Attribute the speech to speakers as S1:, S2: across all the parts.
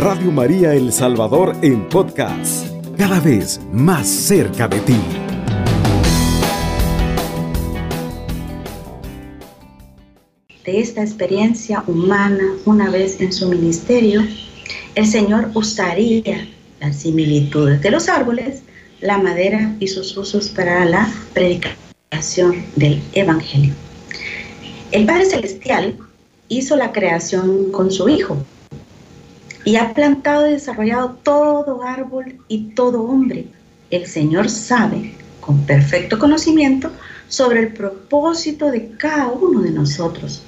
S1: Radio María El Salvador en podcast, cada vez más cerca de ti.
S2: De esta experiencia humana una vez en su ministerio, el Señor usaría las similitudes de los árboles, la madera y sus usos para la predicación del Evangelio. El Padre Celestial hizo la creación con su Hijo y ha plantado y desarrollado todo árbol y todo hombre. El Señor sabe con perfecto conocimiento sobre el propósito de cada uno de nosotros.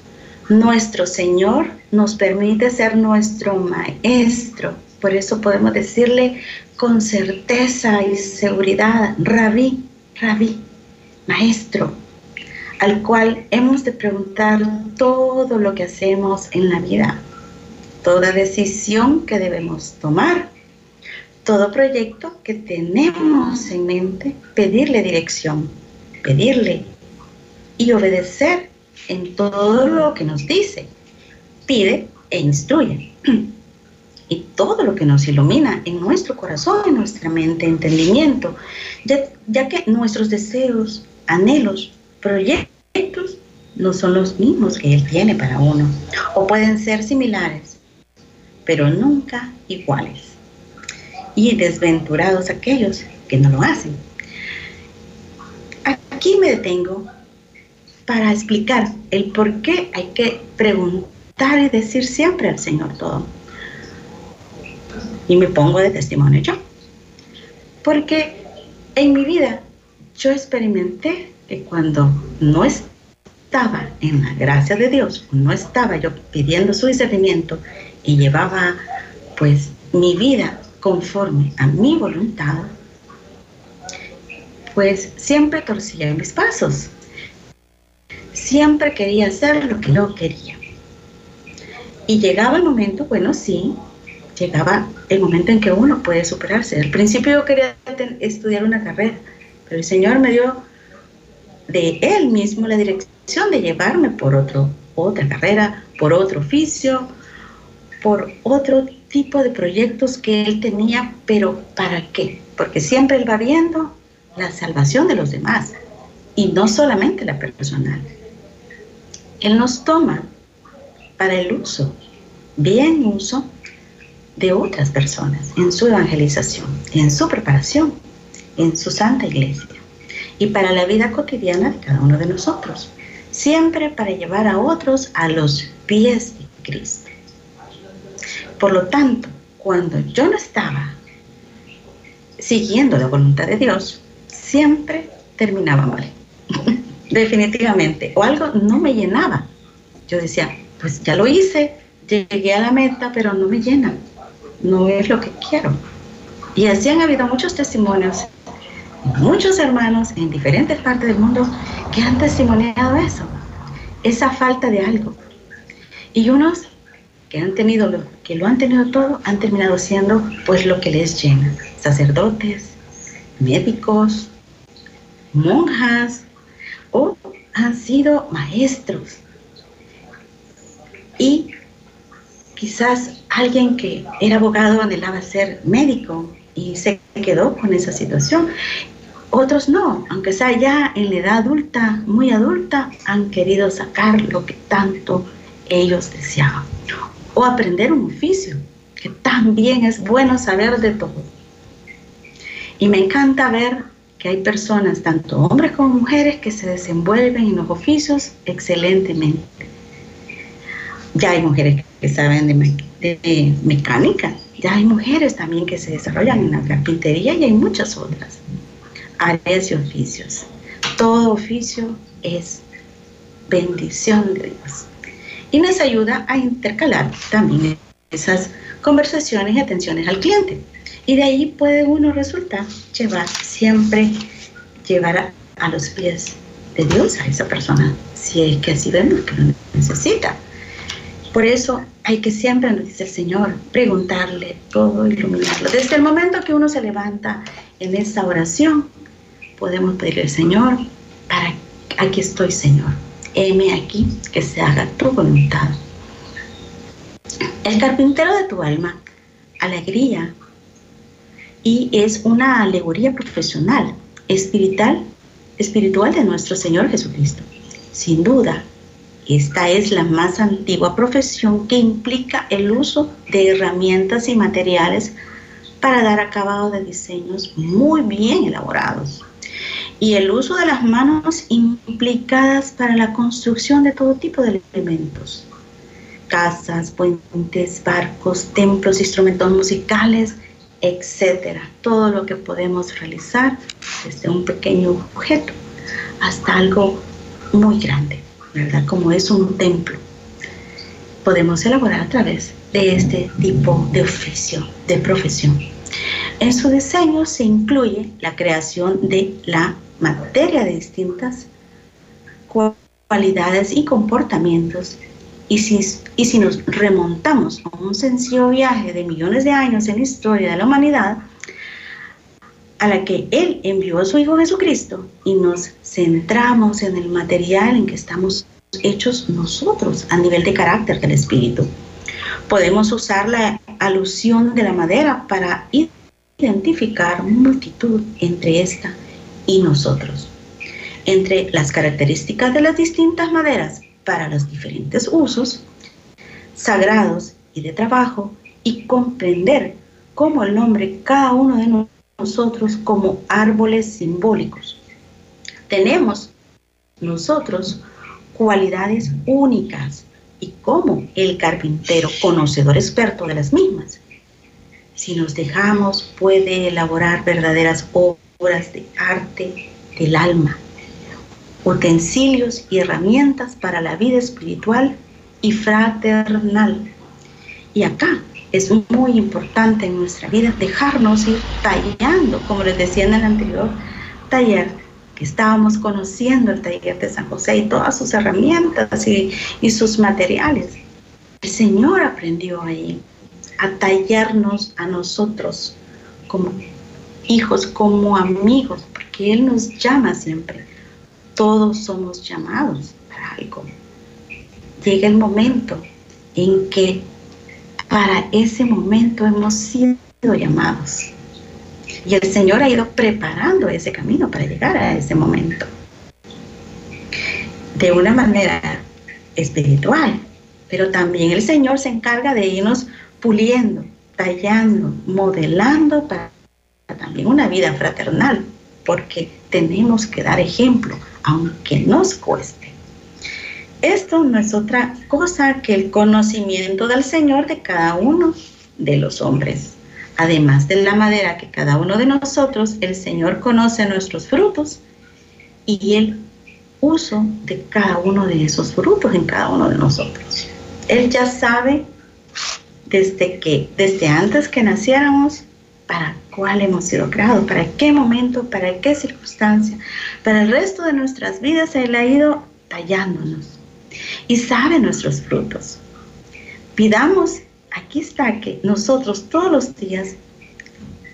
S2: Nuestro Señor nos permite ser nuestro Maestro. Por eso podemos decirle con certeza y seguridad, Rabí, Rabí, Maestro, al cual hemos de preguntar todo lo que hacemos en la vida, toda decisión que debemos tomar, todo proyecto que tenemos en mente, pedirle dirección, pedirle y obedecer en todo lo que nos dice. Pide e instruye. Y todo lo que nos ilumina en nuestro corazón, en nuestra mente, entendimiento, ya, que nuestros deseos, anhelos, proyectos no son los mismos que Él tiene para uno, o pueden ser similares, pero nunca iguales. Y desventurados aquellos que no lo hacen. Aquí me detengo para explicar el por qué hay que preguntar y decir siempre al Señor todo. Y me pongo de testimonio yo. Porque en mi vida yo experimenté cuando no estaba en la gracia de Dios, no estaba yo pidiendo su discernimiento y llevaba pues mi vida conforme a mi voluntad, pues siempre torcía mis pasos. Siempre quería hacer lo que yo quería. Y llegaba el momento, bueno, sí, llegaba el momento en que uno puede superarse. Al principio yo quería estudiar una carrera, pero el Señor me dio de él mismo la dirección de llevarme por otro, otra carrera, por otro oficio, por otro tipo de proyectos que él tenía, pero ¿para qué? Porque siempre él va viendo la salvación de los demás y no solamente la personal. Él nos toma para el uso, bien uso, de otras personas en su evangelización, en su preparación, en su santa iglesia y para la vida cotidiana de cada uno de nosotros, siempre para llevar a otros a los pies de Cristo. Por lo tanto, cuando yo no estaba siguiendo la voluntad de Dios, siempre terminaba mal. Definitivamente. O algo no me llenaba. Yo decía, pues ya lo hice, llegué a la meta, pero no me llena. No es lo que quiero. Y así han habido muchos testimonios muchos hermanos en diferentes partes del mundo que han testimoniado eso, esa falta de algo. Y unos que han tenido lo, que lo han tenido todo han terminado siendo pues lo que les llena, sacerdotes, médicos, monjas o han sido maestros. Y quizás alguien que era abogado anhelaba ser médico y se quedó con esa situación. Otros no, aunque sea ya en la edad adulta, muy adulta, han querido sacar lo que tanto ellos deseaban. O aprender un oficio, que también es bueno saber de todo. Y me encanta ver que hay personas, tanto hombres como mujeres, que se desenvuelven en los oficios excelentemente. Ya hay mujeres que saben de, mecánica, ya hay mujeres también que se desarrollan en la carpintería y hay muchas otras áreas y oficios. Todo oficio es bendición de Dios. Y nos ayuda a intercalar también esas conversaciones y atenciones al cliente. Y de ahí puede uno resultar llevar siempre, llevar a, los pies de Dios a esa persona, si es que así vemos que lo necesita. Por eso hay que siempre, nos dice el Señor, preguntarle todo, iluminarlo. Desde el momento que uno se levanta en esa oración, podemos pedirle al Señor, para aquí estoy, Señor. Heme aquí, que se haga tu voluntad. El carpintero de tu alma alegría y es una alegoría profesional, espiritual, espiritual de nuestro Señor Jesucristo. Sin duda, esta es la más antigua profesión que implica el uso de herramientas y materiales para dar acabado de diseños muy bien elaborados. Y el uso de las manos implicadas para la construcción de todo tipo de elementos. Casas, puentes, barcos, templos, instrumentos musicales, etcétera. Todo lo que podemos realizar desde un pequeño objeto hasta algo muy grande. ¿verdad? Como es un templo. Podemos elaborar a través de este tipo de oficio, de profesión. En su diseño se incluye la creación de la materia de distintas cualidades y comportamientos. Y si, y si nos remontamos a un sencillo viaje de millones de años en la historia de la humanidad, a la que Él envió a su Hijo Jesucristo y nos centramos en el material en que estamos hechos nosotros a nivel de carácter del Espíritu. Podemos usar la alusión de la madera para identificar multitud entre esta y nosotros. Entre las características de las distintas maderas para los diferentes usos, sagrados y de trabajo, y comprender cómo el nombre cada uno de nosotros como árboles simbólicos. Tenemos nosotros cualidades únicas y como el carpintero, conocedor experto de las mismas, si nos dejamos, puede elaborar verdaderas obras de arte del alma, utensilios y herramientas para la vida espiritual y fraternal. Y acá es muy importante en nuestra vida dejarnos ir tallando, como les decía en el anterior taller, que estábamos conociendo el taller de San José y todas sus herramientas y, y sus materiales. El Señor aprendió ahí a tallarnos a nosotros como hijos, como amigos, porque Él nos llama siempre. Todos somos llamados para algo. Llega el momento en que para ese momento hemos sido llamados. Y el Señor ha ido preparando ese camino para llegar a ese momento. De una manera espiritual, pero también el Señor se encarga de irnos puliendo, tallando, modelando para también una vida fraternal, porque tenemos que dar ejemplo, aunque nos cueste. Esto no es otra cosa que el conocimiento del Señor de cada uno de los hombres. Además de la madera que cada uno de nosotros, el Señor conoce nuestros frutos y el uso de cada uno de esos frutos en cada uno de nosotros. Él ya sabe desde que, desde antes que naciéramos, para cuál hemos sido creados, para qué momento, para qué circunstancia. Para el resto de nuestras vidas Él ha ido tallándonos y sabe nuestros frutos. Pidamos, aquí está, que nosotros todos los días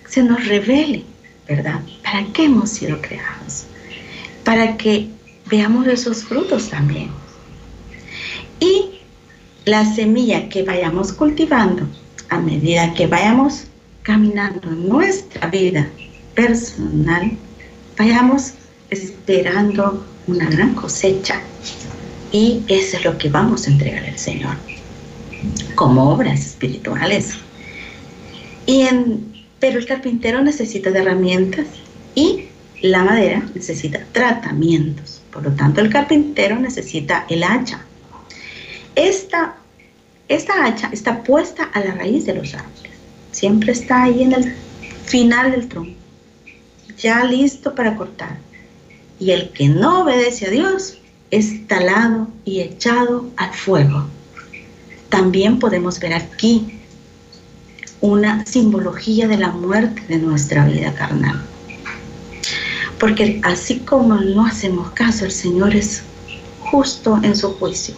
S2: se nos revele, ¿verdad? ¿Para qué hemos sido creados? Para que veamos esos frutos también. Y la semilla que vayamos cultivando a medida que vayamos caminando en nuestra vida personal, vayamos esperando una gran cosecha y eso es lo que vamos a entregar al Señor como obras espirituales. Y en, pero el carpintero necesita de herramientas y la madera necesita tratamientos. Por lo tanto, el carpintero necesita el hacha. Esta, esta hacha está puesta a la raíz de los árboles. Siempre está ahí en el final del tronco, ya listo para cortar. Y el que no obedece a Dios es talado y echado al fuego. También podemos ver aquí una simbología de la muerte de nuestra vida carnal. Porque así como no hacemos caso, el Señor es justo en su juicio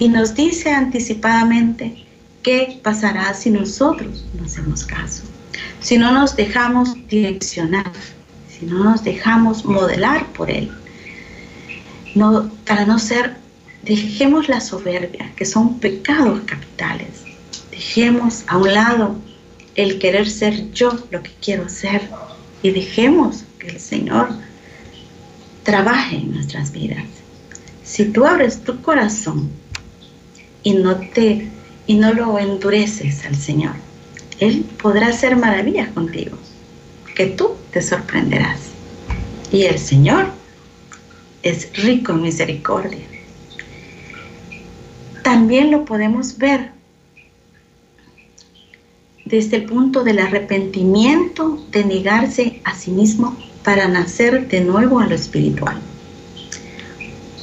S2: y nos dice anticipadamente qué pasará si nosotros no hacemos caso, si no nos dejamos direccionar, si no nos dejamos modelar por Él para no ser, dejemos la soberbia, que son pecados capitales. Dejemos a un lado el querer ser yo lo que quiero ser y dejemos que el Señor trabaje en nuestras vidas. Si tú abres tu corazón y no te y no lo endureces al Señor, Él podrá hacer maravillas contigo, que tú te sorprenderás. Y el Señor es rico en misericordia. También lo podemos ver desde el punto del arrepentimiento de negarse a sí mismo para nacer de nuevo a lo espiritual.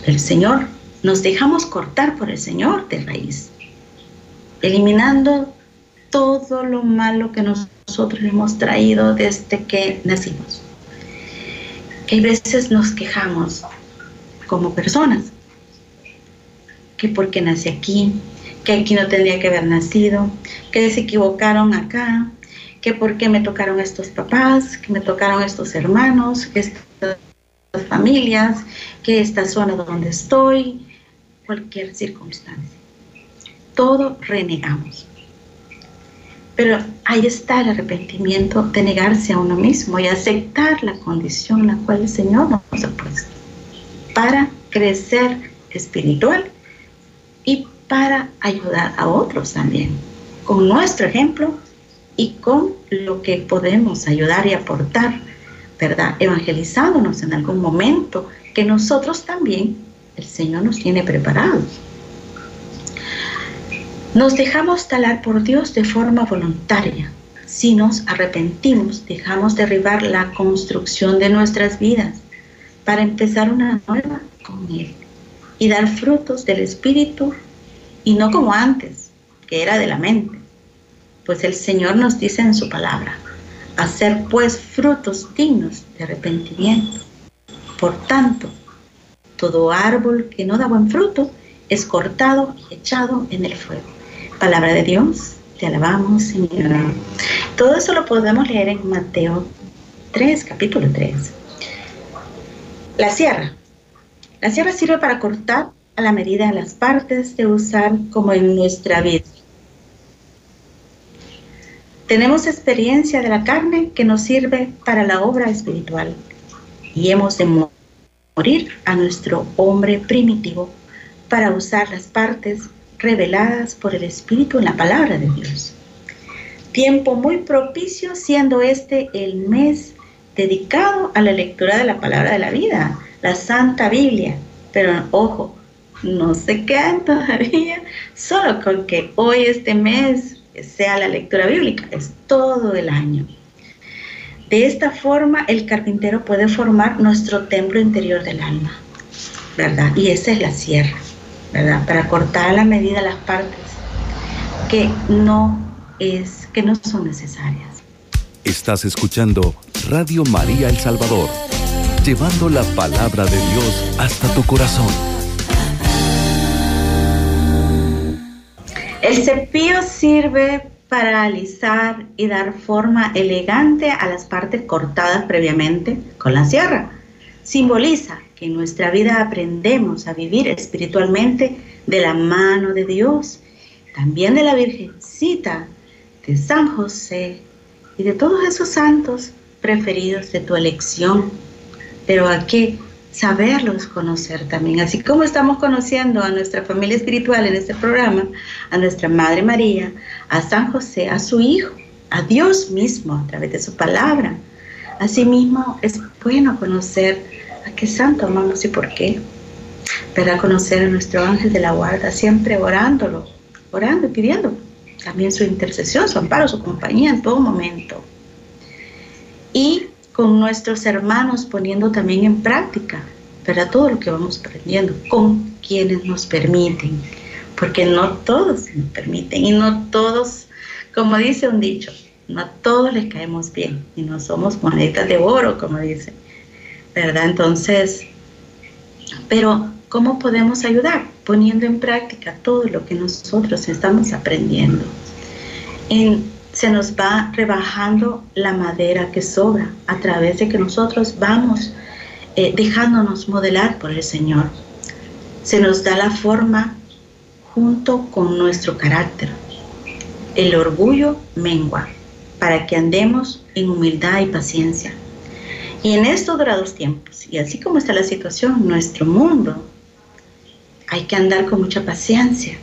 S2: El Señor, nos dejamos cortar por el Señor de raíz, eliminando todo lo malo que nosotros hemos traído desde que nacimos. Que a veces nos quejamos como personas, que porque nací aquí, que aquí no tendría que haber nacido, que se equivocaron acá, que por qué me tocaron estos papás, que me tocaron estos hermanos, que estas familias, que esta zona donde estoy, cualquier circunstancia. Todo renegamos. Pero ahí está el arrepentimiento de negarse a uno mismo y aceptar la condición en la cual el Señor nos ha puesto para crecer espiritual y para ayudar a otros también, con nuestro ejemplo y con lo que podemos ayudar y aportar, ¿verdad? Evangelizándonos en algún momento que nosotros también, el Señor nos tiene preparados. Nos dejamos talar por Dios de forma voluntaria. Si nos arrepentimos, dejamos derribar la construcción de nuestras vidas para empezar una nueva con Él y dar frutos del Espíritu y no como antes, que era de la mente. Pues el Señor nos dice en su palabra, hacer pues frutos dignos de arrepentimiento. Por tanto, todo árbol que no da buen fruto es cortado y echado en el fuego. Palabra de Dios, te alabamos, Señor. Todo eso lo podemos leer en Mateo 3, capítulo 3. La sierra. La sierra sirve para cortar a la medida de las partes de usar como en nuestra vida. Tenemos experiencia de la carne que nos sirve para la obra espiritual y hemos de morir a nuestro hombre primitivo para usar las partes reveladas por el Espíritu en la palabra de Dios. Tiempo muy propicio siendo este el mes dedicado a la lectura de la palabra de la vida, la Santa Biblia. Pero ojo, no se quedan todavía solo con que hoy este mes sea la lectura bíblica, es todo el año. De esta forma el carpintero puede formar nuestro templo interior del alma, ¿verdad? Y esa es la sierra, ¿verdad? Para cortar a la medida las partes que no es que no son necesarias.
S1: Estás escuchando Radio María El Salvador, llevando la palabra de Dios hasta tu corazón.
S2: El cepillo sirve para alisar y dar forma elegante a las partes cortadas previamente con la sierra. Simboliza que en nuestra vida aprendemos a vivir espiritualmente de la mano de Dios, también de la Virgencita, de San José y de todos esos santos preferidos de tu elección. Pero a qué saberlos conocer también, así como estamos conociendo a nuestra familia espiritual en este programa, a nuestra Madre María, a San José, a su Hijo, a Dios mismo a través de su palabra. Asimismo, es bueno conocer a qué santo amamos y por qué. Para conocer a nuestro ángel de la guarda, siempre orándolo, orando y pidiendo también su intercesión, su amparo, su compañía en todo momento. Y con nuestros hermanos poniendo también en práctica, para todo lo que vamos aprendiendo, con quienes nos permiten, porque no todos nos permiten y no todos, como dice un dicho, no a todos les caemos bien y no somos monedas de oro, como dice, ¿verdad? Entonces, pero ¿cómo podemos ayudar? Poniendo en práctica todo lo que nosotros estamos aprendiendo. En se nos va rebajando la madera que sobra a través de que nosotros vamos eh, dejándonos modelar por el Señor. Se nos da la forma junto con nuestro carácter. El orgullo mengua para que andemos en humildad y paciencia. Y en estos dorados tiempos, y así como está la situación nuestro mundo, hay que andar con mucha paciencia,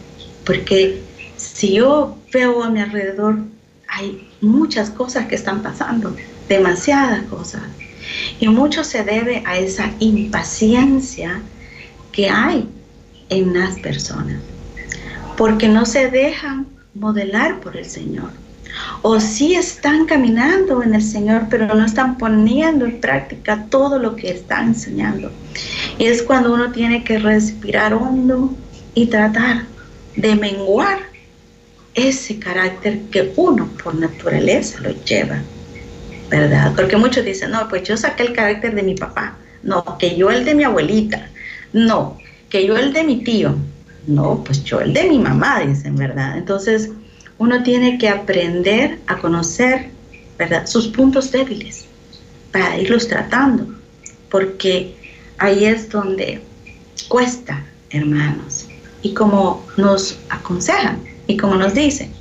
S2: porque si yo veo a mi alrededor, hay muchas cosas que están pasando, demasiadas cosas. Y mucho se debe a esa impaciencia que hay en las personas, porque no se dejan modelar por el Señor. O sí están caminando en el Señor, pero no están poniendo en práctica todo lo que están enseñando. Y es cuando uno tiene que respirar hondo y tratar de menguar ese carácter que uno por naturaleza lo lleva. ¿verdad? Porque muchos dicen, no, pues yo saqué el carácter de mi papá, no, que yo el de mi abuelita, no, que yo el de mi tío, no, pues yo el de mi mamá, dicen, ¿verdad? Entonces, uno tiene que aprender a conocer, ¿verdad? Sus puntos débiles para irlos tratando, porque ahí es donde cuesta, hermanos. Y como nos aconsejan y como nos dicen,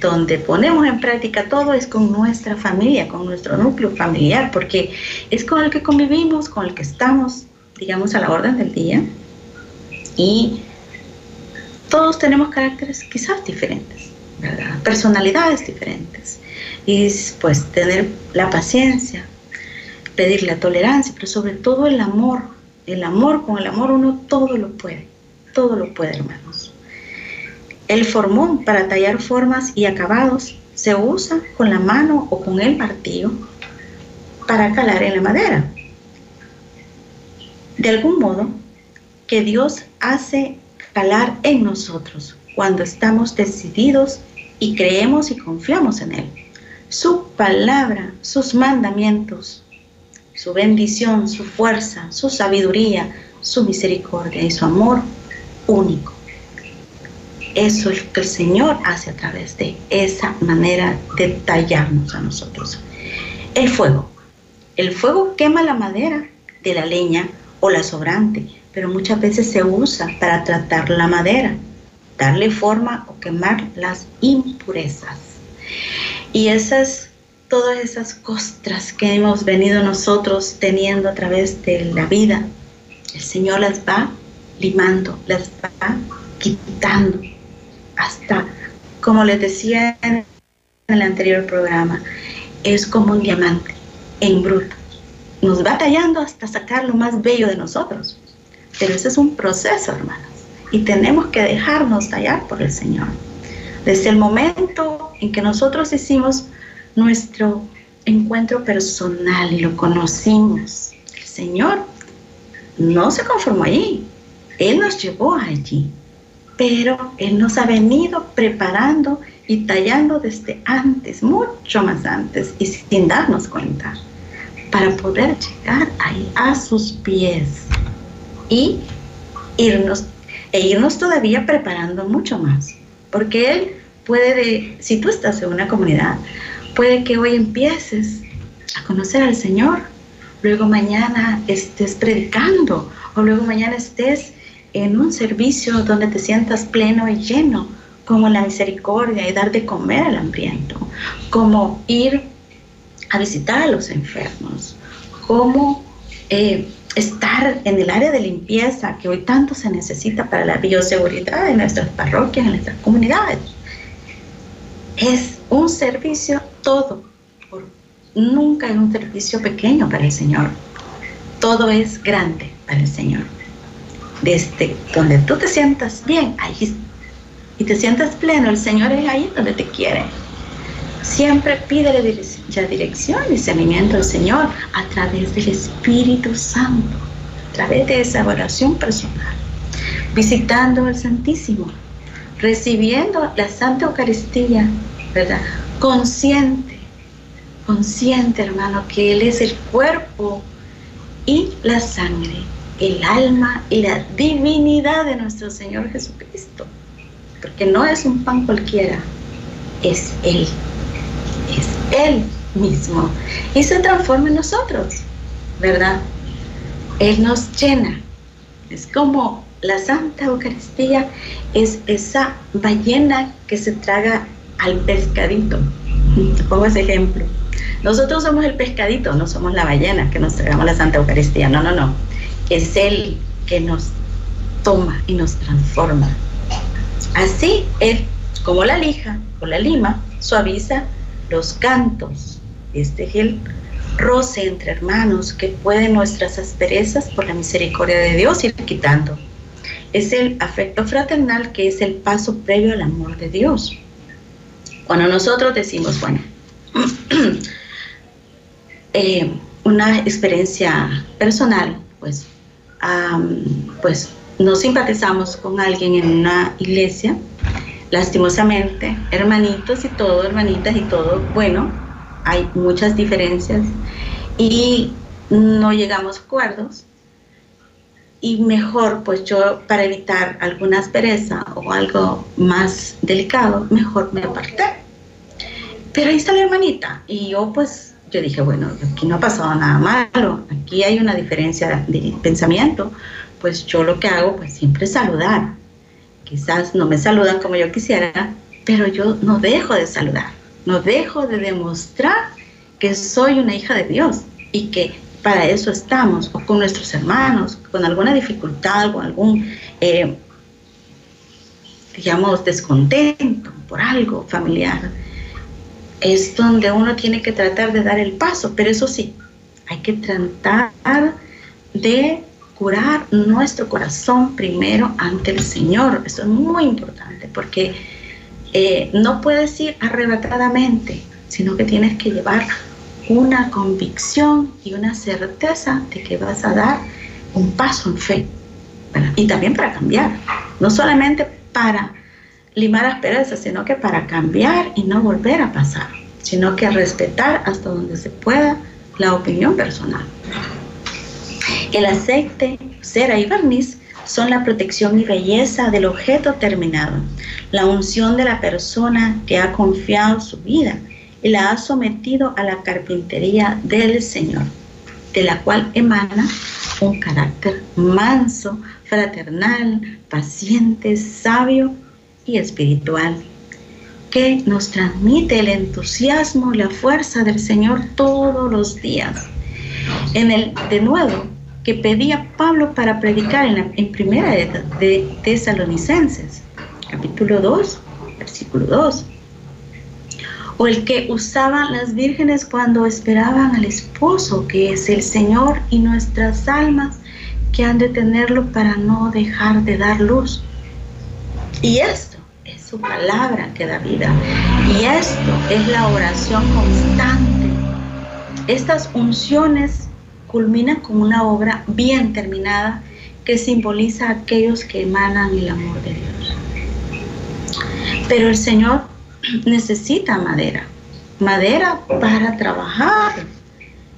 S2: donde ponemos en práctica todo es con nuestra familia, con nuestro núcleo familiar, porque es con el que convivimos, con el que estamos, digamos, a la orden del día. Y todos tenemos caracteres quizás diferentes, Personalidades diferentes. Y pues tener la paciencia, pedir la tolerancia, pero sobre todo el amor. El amor, con el amor uno todo lo puede, todo lo puede, hermanos. El formón para tallar formas y acabados se usa con la mano o con el martillo para calar en la madera. De algún modo, que Dios hace calar en nosotros cuando estamos decididos y creemos y confiamos en Él. Su palabra, sus mandamientos, su bendición, su fuerza, su sabiduría, su misericordia y su amor único eso es lo que el Señor hace a través de esa manera de tallarnos a nosotros. El fuego. El fuego quema la madera de la leña o la sobrante, pero muchas veces se usa para tratar la madera, darle forma o quemar las impurezas. Y esas, todas esas costras que hemos venido nosotros teniendo a través de la vida, el Señor las va limando, las va quitando hasta, como les decía en el anterior programa, es como un diamante en bruto. Nos va tallando hasta sacar lo más bello de nosotros. Pero ese es un proceso, hermanos. Y tenemos que dejarnos tallar por el Señor. Desde el momento en que nosotros hicimos nuestro encuentro personal y lo conocimos, el Señor no se conformó allí. Él nos llevó allí pero Él nos ha venido preparando y tallando desde antes, mucho más antes, y sin darnos cuenta, para poder llegar ahí a sus pies y irnos, e irnos todavía preparando mucho más, porque Él puede, si tú estás en una comunidad, puede que hoy empieces a conocer al Señor, luego mañana estés predicando, o luego mañana estés en un servicio donde te sientas pleno y lleno, como la misericordia y dar de comer al hambriento, como ir a visitar a los enfermos, como eh, estar en el área de limpieza que hoy tanto se necesita para la bioseguridad en nuestras parroquias, en nuestras comunidades. Es un servicio todo, nunca es un servicio pequeño para el Señor, todo es grande para el Señor desde donde tú te sientas bien, ahí y te sientas pleno, el Señor es ahí donde te quiere. Siempre pídele la dirección y al Señor a través del Espíritu Santo, a través de esa oración personal, visitando al Santísimo, recibiendo la Santa Eucaristía, ¿verdad? Consciente, consciente, hermano, que Él es el cuerpo y la sangre el alma y la divinidad de nuestro Señor Jesucristo. Porque no es un pan cualquiera, es Él, es Él mismo. Y se transforma en nosotros, ¿verdad? Él nos llena. Es como la Santa Eucaristía es esa ballena que se traga al pescadito. pongo ese ejemplo. Nosotros somos el pescadito, no somos la ballena que nos tragamos la Santa Eucaristía. No, no, no. Es Él que nos toma y nos transforma. Así es como la lija o la lima suaviza los cantos. Este es el roce entre hermanos que puede nuestras asperezas por la misericordia de Dios ir quitando. Es el afecto fraternal que es el paso previo al amor de Dios. Cuando nosotros decimos, bueno, eh, una experiencia personal, pues, pues no simpatizamos con alguien en una iglesia, lastimosamente, hermanitos y todo, hermanitas y todo, bueno, hay muchas diferencias y no llegamos a acuerdos. Y mejor, pues yo, para evitar alguna aspereza o algo más delicado, mejor me aparté. Pero ahí está la hermanita. Y yo, pues, yo dije, bueno, aquí no ha pasado nada malo. Aquí hay una diferencia de pensamiento. Pues yo lo que hago, pues siempre saludar. Quizás no me saludan como yo quisiera, pero yo no dejo de saludar no dejo de demostrar que soy una hija de Dios y que para eso estamos, o con nuestros hermanos, con alguna dificultad, con algún, eh, digamos, descontento por algo familiar. Es donde uno tiene que tratar de dar el paso, pero eso sí, hay que tratar de curar nuestro corazón primero ante el Señor. Eso es muy importante porque eh, no puedes ir arrebatadamente, sino que tienes que llevar una convicción y una certeza de que vas a dar un paso en fe. y también para cambiar, no solamente para limar asperezas, sino que para cambiar y no volver a pasar, sino que respetar hasta donde se pueda la opinión personal. El aceite, cera y barniz son la protección y belleza del objeto terminado, la unción de la persona que ha confiado su vida y la ha sometido a la carpintería del Señor, de la cual emana un carácter manso, fraternal, paciente, sabio y espiritual, que nos transmite el entusiasmo y la fuerza del Señor todos los días. En el de nuevo que pedía Pablo para predicar en, en primera de, Tesalonicenses, capítulo 2, versículo 2. O el que usaban las vírgenes cuando esperaban al esposo, que es el Señor y nuestras almas que han de tenerlo para no dejar de dar luz. Y esto es su palabra que da vida. Y esto es la oración constante. Estas unciones culmina con una obra bien terminada que simboliza a aquellos que emanan el amor de Dios. Pero el Señor necesita madera, madera para trabajar.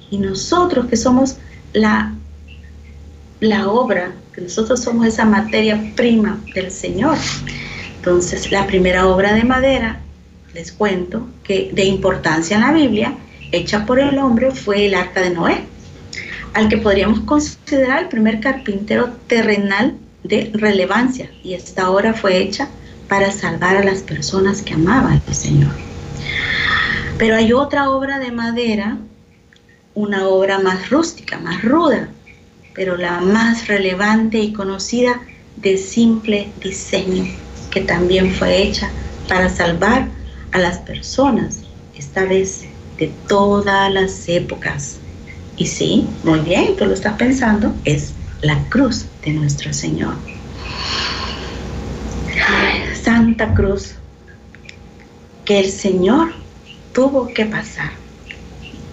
S2: Y nosotros que somos la, la obra, que nosotros somos esa materia prima del Señor. Entonces, la primera obra de madera, les cuento, que de importancia en la Biblia, hecha por el hombre, fue el arca de Noé al que podríamos considerar el primer carpintero terrenal de relevancia y esta obra fue hecha para salvar a las personas que amaban al Señor. Pero hay otra obra de madera, una obra más rústica, más ruda, pero la más relevante y conocida de simple diseño, que también fue hecha para salvar a las personas, esta vez de todas las épocas, y sí, muy bien, tú lo estás pensando, es la cruz de nuestro Señor. Santa Cruz que el Señor tuvo que pasar.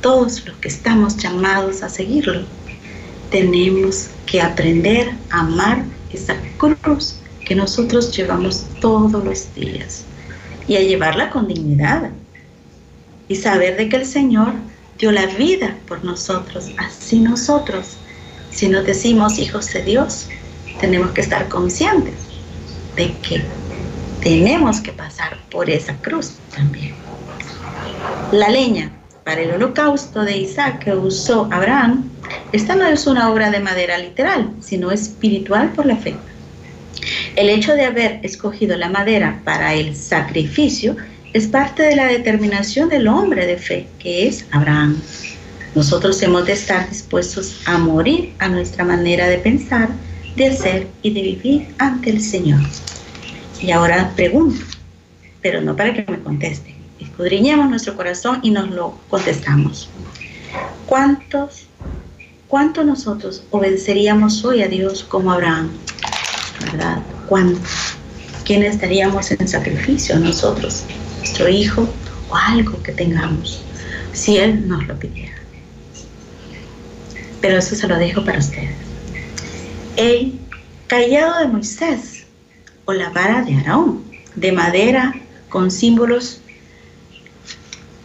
S2: Todos los que estamos llamados a seguirlo, tenemos que aprender a amar esa cruz que nosotros llevamos todos los días y a llevarla con dignidad y saber de que el Señor dio la vida por nosotros. Así nosotros, si nos decimos hijos de Dios, tenemos que estar conscientes de que tenemos que pasar por esa cruz también. La leña para el holocausto de Isaac que usó Abraham, esta no es una obra de madera literal, sino espiritual por la fe. El hecho de haber escogido la madera para el sacrificio es parte de la determinación del hombre de fe, que es Abraham. Nosotros hemos de estar dispuestos a morir a nuestra manera de pensar, de hacer y de vivir ante el Señor. Y ahora pregunto, pero no para que me conteste. Escudriñemos nuestro corazón y nos lo contestamos. ¿Cuántos, cuánto nosotros obedeceríamos hoy a Dios como Abraham? ¿Verdad? ¿Cuánto? ¿Quién estaríamos en sacrificio nosotros? Nuestro hijo o algo que tengamos, si Él nos lo pidiera. Pero eso se lo dejo para ustedes. El callado de Moisés o la vara de Aarón, de madera con símbolos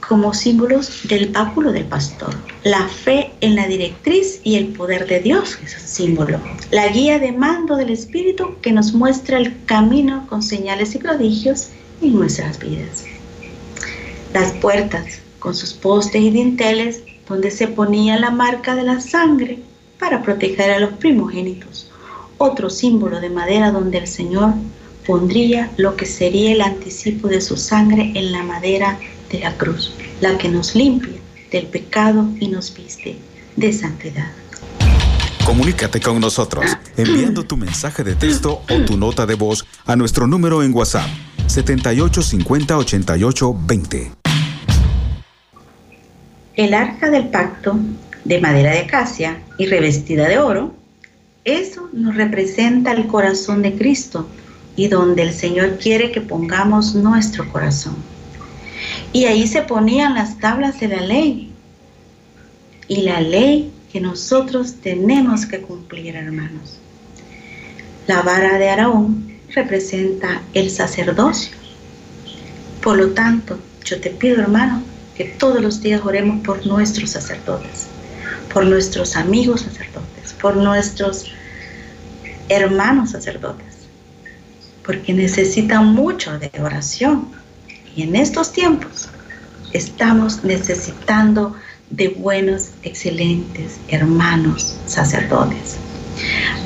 S2: como símbolos del báculo del pastor. La fe en la directriz y el poder de Dios es un símbolo. La guía de mando del Espíritu que nos muestra el camino con señales y prodigios en nuestras vidas. Las puertas con sus postes y dinteles donde se ponía la marca de la sangre para proteger a los primogénitos. Otro símbolo de madera donde el Señor pondría lo que sería el anticipo de su sangre en la madera de la cruz, la que nos limpia del pecado y nos viste de santidad.
S1: Comunícate con nosotros enviando tu mensaje de texto o tu nota de voz a nuestro número en WhatsApp 7850 88 20.
S2: El arca del pacto de madera de acacia y revestida de oro, eso nos representa el corazón de Cristo y donde el Señor quiere que pongamos nuestro corazón. Y ahí se ponían las tablas de la ley. Y la ley que nosotros tenemos que cumplir, hermanos. La vara de Araón representa el sacerdocio. Por lo tanto, yo te pido, hermano, que todos los días oremos por nuestros sacerdotes, por nuestros amigos sacerdotes, por nuestros hermanos sacerdotes porque necesitan mucho de oración. Y en estos tiempos estamos necesitando de buenos, excelentes hermanos sacerdotes,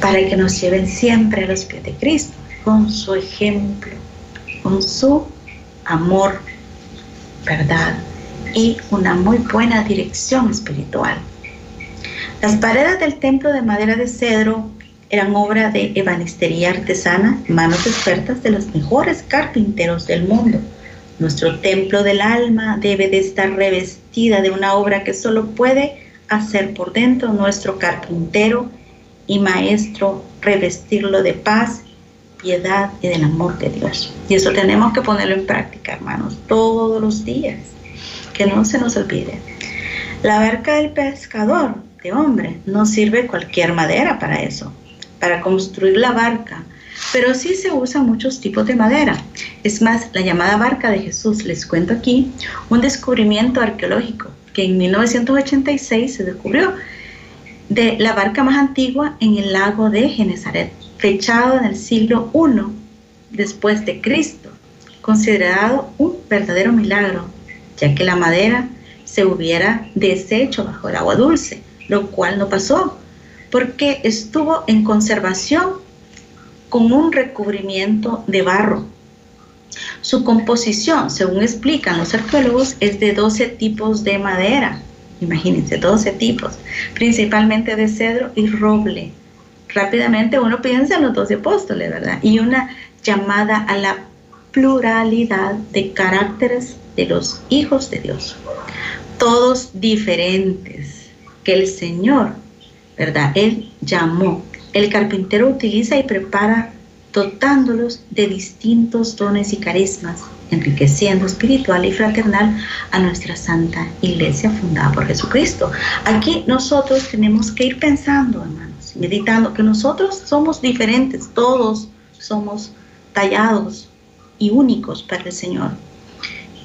S2: para que nos lleven siempre a los pies de Cristo, con su ejemplo, con su amor, verdad y una muy buena dirección espiritual. Las paredes del templo de madera de cedro eran obra de ebanistería artesana, manos expertas de los mejores carpinteros del mundo. Nuestro templo del alma debe de estar revestida de una obra que solo puede hacer por dentro nuestro carpintero y maestro, revestirlo de paz, piedad y del amor de Dios. Y eso tenemos que ponerlo en práctica, hermanos, todos los días. Que no se nos olvide. La barca del pescador de hombre no sirve cualquier madera para eso para construir la barca, pero sí se usan muchos tipos de madera. Es más, la llamada barca de Jesús, les cuento aquí, un descubrimiento arqueológico que en 1986 se descubrió de la barca más antigua en el lago de Genezaret, fechado en el siglo I después de Cristo, considerado un verdadero milagro, ya que la madera se hubiera deshecho bajo el agua dulce, lo cual no pasó, porque estuvo en conservación con un recubrimiento de barro. Su composición, según explican los arqueólogos, es de 12 tipos de madera. Imagínense, 12 tipos, principalmente de cedro y roble. Rápidamente uno piensa en los 12 apóstoles, ¿verdad? Y una llamada a la pluralidad de caracteres de los hijos de Dios. Todos diferentes, que el Señor ¿verdad? Él llamó. El carpintero utiliza y prepara dotándolos de distintos dones y carismas, enriqueciendo espiritual y fraternal a nuestra santa iglesia fundada por Jesucristo. Aquí nosotros tenemos que ir pensando, hermanos, meditando que nosotros somos diferentes, todos somos tallados y únicos para el Señor.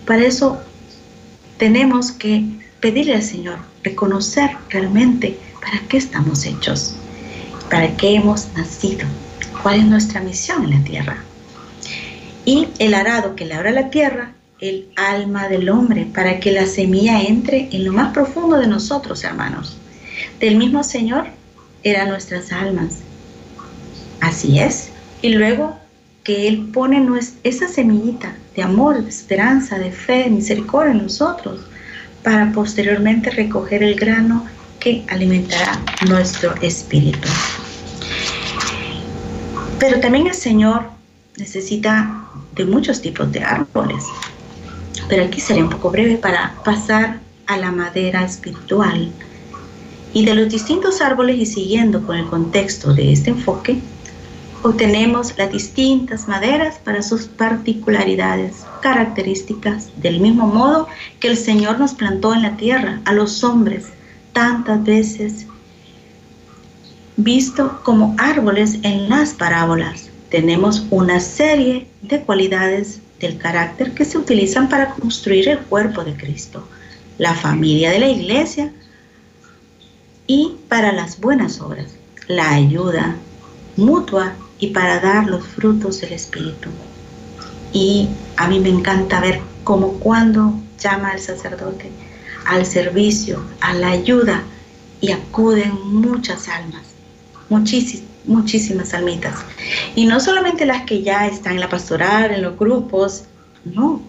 S2: Para eso tenemos que pedirle al Señor, reconocer realmente ¿Para qué estamos hechos? ¿Para qué hemos nacido? ¿Cuál es nuestra misión en la tierra? Y el arado que labra la tierra, el alma del hombre, para que la semilla entre en lo más profundo de nosotros, hermanos. Del mismo Señor eran nuestras almas. Así es. Y luego que Él pone esa semillita de amor, de esperanza, de fe, de misericordia en nosotros, para posteriormente recoger el grano que alimentará nuestro espíritu. Pero también el Señor necesita de muchos tipos de árboles. Pero aquí seré un poco breve para pasar a la madera espiritual. Y de los distintos árboles y siguiendo con el contexto de este enfoque, obtenemos las distintas maderas para sus particularidades, características, del mismo modo que el Señor nos plantó en la tierra a los hombres tantas veces visto como árboles en las parábolas. Tenemos una serie de cualidades del carácter que se utilizan para construir el cuerpo de Cristo, la familia de la iglesia y para las buenas obras, la ayuda mutua y para dar los frutos del Espíritu. Y a mí me encanta ver cómo cuando llama al sacerdote al servicio, a la ayuda y acuden muchas almas, muchísimas, almitas. Y no solamente las que ya están en la pastoral, en los grupos, no,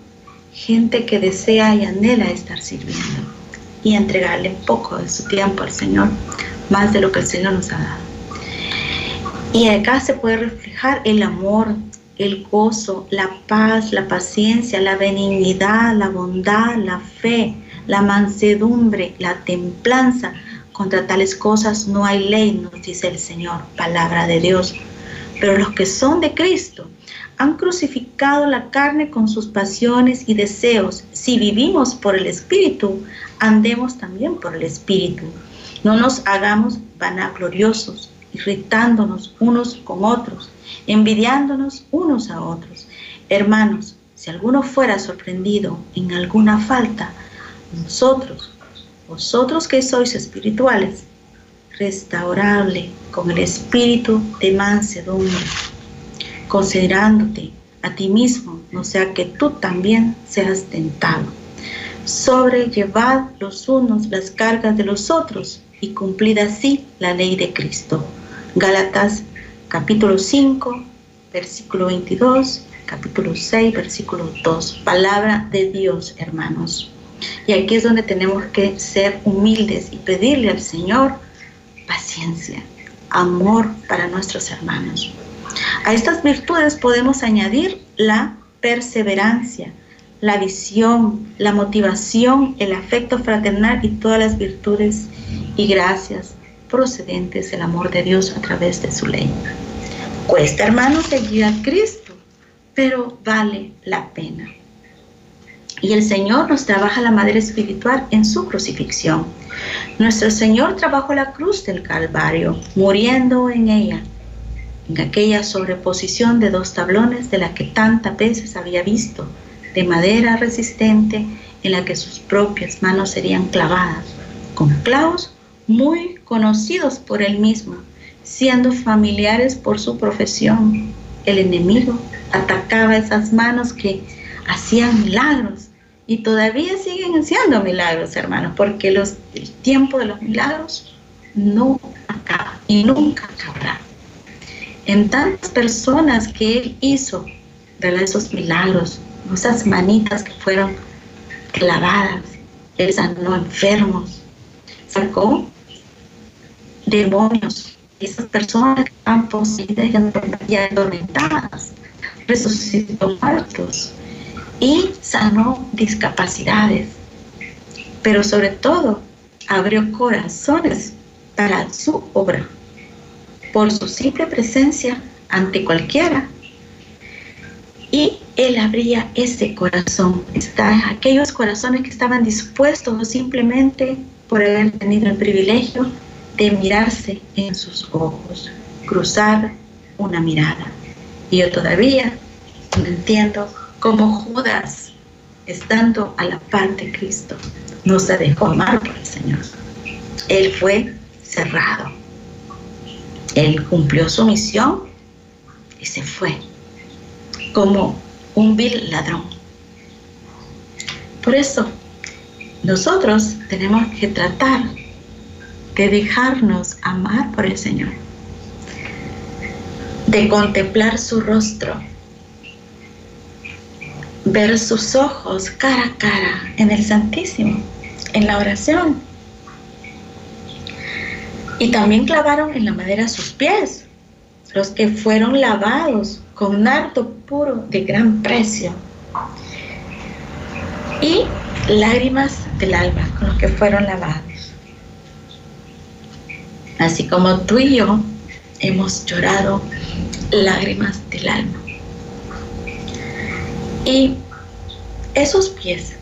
S2: gente que desea y anhela estar sirviendo y entregarle poco de su tiempo al Señor, más de lo que el Señor nos ha dado. Y acá se puede reflejar el amor, el gozo, la paz, la paciencia, la benignidad, la bondad, la fe, la mansedumbre, la templanza. Contra tales cosas no hay ley, nos dice el Señor, palabra de Dios. Pero los que son de Cristo han crucificado la carne con sus pasiones y deseos. Si vivimos por el Espíritu, andemos también por el Espíritu. No nos hagamos vanagloriosos irritándonos unos con otros, envidiándonos unos a otros. Hermanos, si alguno fuera sorprendido en alguna falta, nosotros, vosotros que sois espirituales, restaurable con el espíritu de mansedumbre, considerándote a ti mismo, no sea que tú también seas tentado. Sobrellevad los unos las cargas de los otros y cumplid así la ley de Cristo. Gálatas capítulo 5, versículo 22, capítulo 6, versículo 2. Palabra de Dios, hermanos. Y aquí es donde tenemos que ser humildes y pedirle al Señor paciencia, amor para nuestros hermanos. A estas virtudes podemos añadir la perseverancia, la visión, la motivación, el afecto fraternal y todas las virtudes y gracias procedentes del amor de Dios a través de su ley. Cuesta, hermanos, seguir a Cristo, pero vale la pena. Y el Señor nos trabaja la madera espiritual en su crucifixión. Nuestro Señor trabajó la cruz del Calvario, muriendo en ella, en aquella sobreposición de dos tablones de la que tantas veces había visto, de madera resistente en la que sus propias manos serían clavadas, con clavos muy conocidos por él mismo, siendo familiares por su profesión. El enemigo atacaba esas manos que hacían milagros y todavía siguen haciendo milagros, hermanos, porque los, el tiempo de los milagros no acaba y nunca acabará. En tantas personas que él hizo, ¿verdad? esos milagros, esas manitas que fueron clavadas, él sanó enfermos, sacó demonios, esas personas que están poseídas y atormentadas, resucitó muertos y sanó discapacidades, pero sobre todo abrió corazones para su obra. Por su simple presencia ante cualquiera, y él abría ese corazón, está, aquellos corazones que estaban dispuestos simplemente por haber tenido el privilegio de mirarse en sus ojos, cruzar una mirada. Y yo todavía no entiendo cómo Judas, estando a la par de Cristo, no se dejó amar por el Señor. Él fue cerrado. Él cumplió su misión y se fue como un vil ladrón. Por eso, nosotros tenemos que tratar de dejarnos amar por el Señor, de contemplar su rostro ver sus ojos cara a cara en el Santísimo, en la oración. Y también clavaron en la madera sus pies, los que fueron lavados con nardo puro de gran precio. Y lágrimas del alma con los que fueron lavados. Así como tú y yo hemos llorado lágrimas del alma. Y esos pies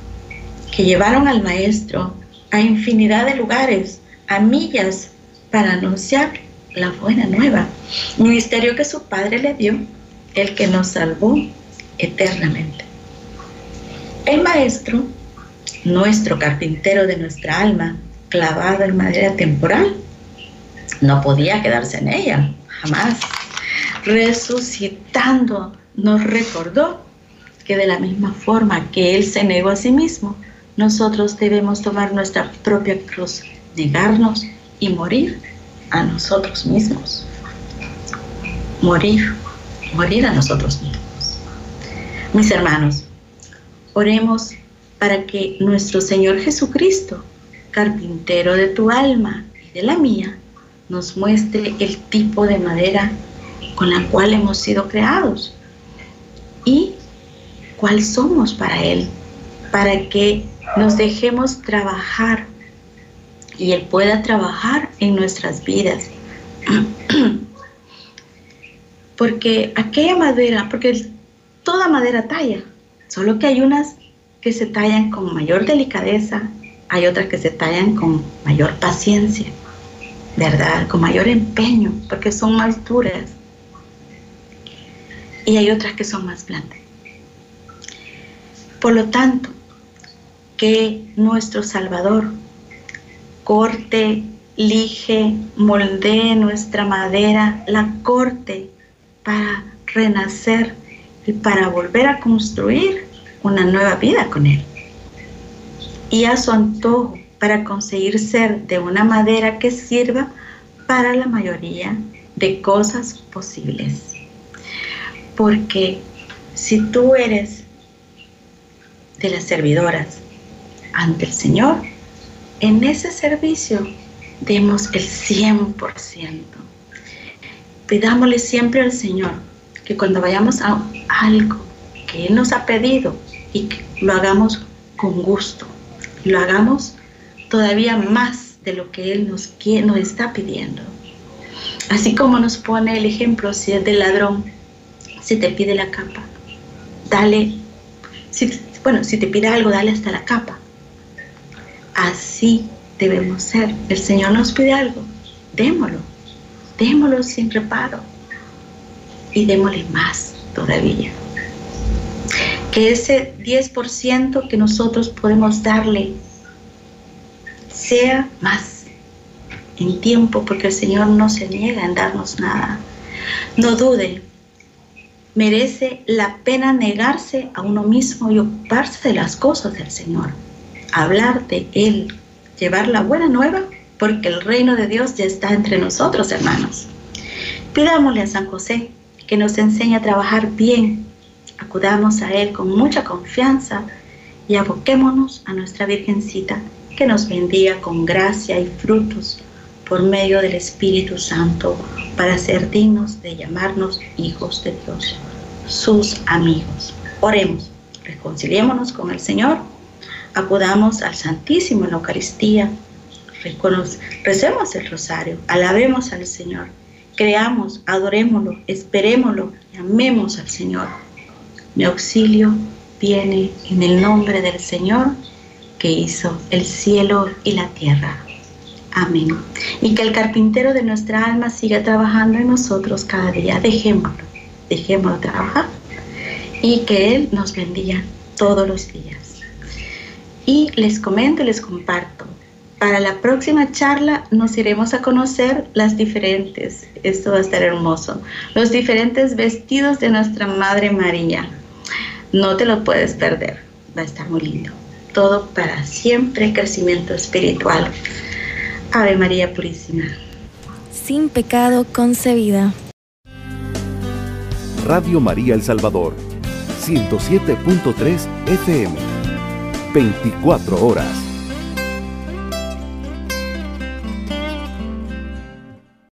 S2: que llevaron al maestro a infinidad de lugares, a millas, para anunciar la buena nueva, ministerio que su padre le dio, el que nos salvó eternamente. El maestro, nuestro carpintero de nuestra alma, clavado en madera temporal, no podía quedarse en ella, jamás. Resucitando, nos recordó que de la misma forma que Él se negó a sí mismo, nosotros debemos tomar nuestra propia cruz, negarnos y morir a nosotros mismos. Morir, morir a nosotros mismos. Mis hermanos, oremos para que nuestro Señor Jesucristo, carpintero de tu alma y de la mía, nos muestre el tipo de madera con la cual hemos sido creados y cuál somos para Él, para que nos dejemos trabajar y Él pueda trabajar en nuestras vidas. porque aquella madera, porque toda madera talla, solo que hay unas que se tallan con mayor delicadeza, hay otras que se tallan con mayor paciencia, ¿verdad? Con mayor empeño, porque son más duras. Y hay otras que son más blandas. Por lo tanto, que nuestro Salvador corte, lige, moldee nuestra madera, la corte para renacer y para volver a construir una nueva vida con Él. Y a su antojo para conseguir ser de una madera que sirva para la mayoría de cosas posibles. Porque si tú eres de las servidoras ante el Señor, en ese servicio demos el 100%. Pidámosle siempre al Señor que cuando vayamos a algo que Él nos ha pedido y lo hagamos con gusto, lo hagamos todavía más de lo que Él nos, nos está pidiendo. Así como nos pone el ejemplo, si es del ladrón, si te pide la capa, dale, si, bueno, si te pide algo, dale hasta la capa. Así debemos ser. El Señor nos pide algo, démoslo, démoslo sin reparo y démosle más todavía. Que ese 10% que nosotros podemos darle sea más en tiempo, porque el Señor no se niega en darnos nada. No dude, merece la pena negarse a uno mismo y ocuparse de las cosas del Señor, hablar de Él, llevar la buena nueva, porque el reino de Dios ya está entre nosotros, hermanos. Pidámosle a San José que nos enseñe a trabajar bien, acudamos a Él con mucha confianza y aboquémonos a nuestra Virgencita que nos bendiga con gracia y frutos por medio del Espíritu Santo para ser dignos de llamarnos hijos de Dios, sus amigos. Oremos, reconciliémonos con el Señor, acudamos al Santísimo en la Eucaristía, recemos el rosario, alabemos al Señor, creamos, adorémoslo, esperémoslo y amemos al Señor. Mi auxilio viene en el nombre del Señor que hizo el cielo y la tierra. Amén. Y que el carpintero de nuestra alma siga trabajando en nosotros cada día. Dejémoslo, dejémoslo trabajar. Y que Él nos bendiga todos los días. Y les comento y les comparto. Para la próxima charla nos iremos a conocer las diferentes, esto va a estar hermoso, los diferentes vestidos de nuestra Madre María. No te lo puedes perder, va a estar muy lindo. Todo para siempre crecimiento espiritual. Ave María Purísima.
S3: Sin pecado concebida.
S4: Radio María El Salvador,
S1: 107.3 FM. 24 horas.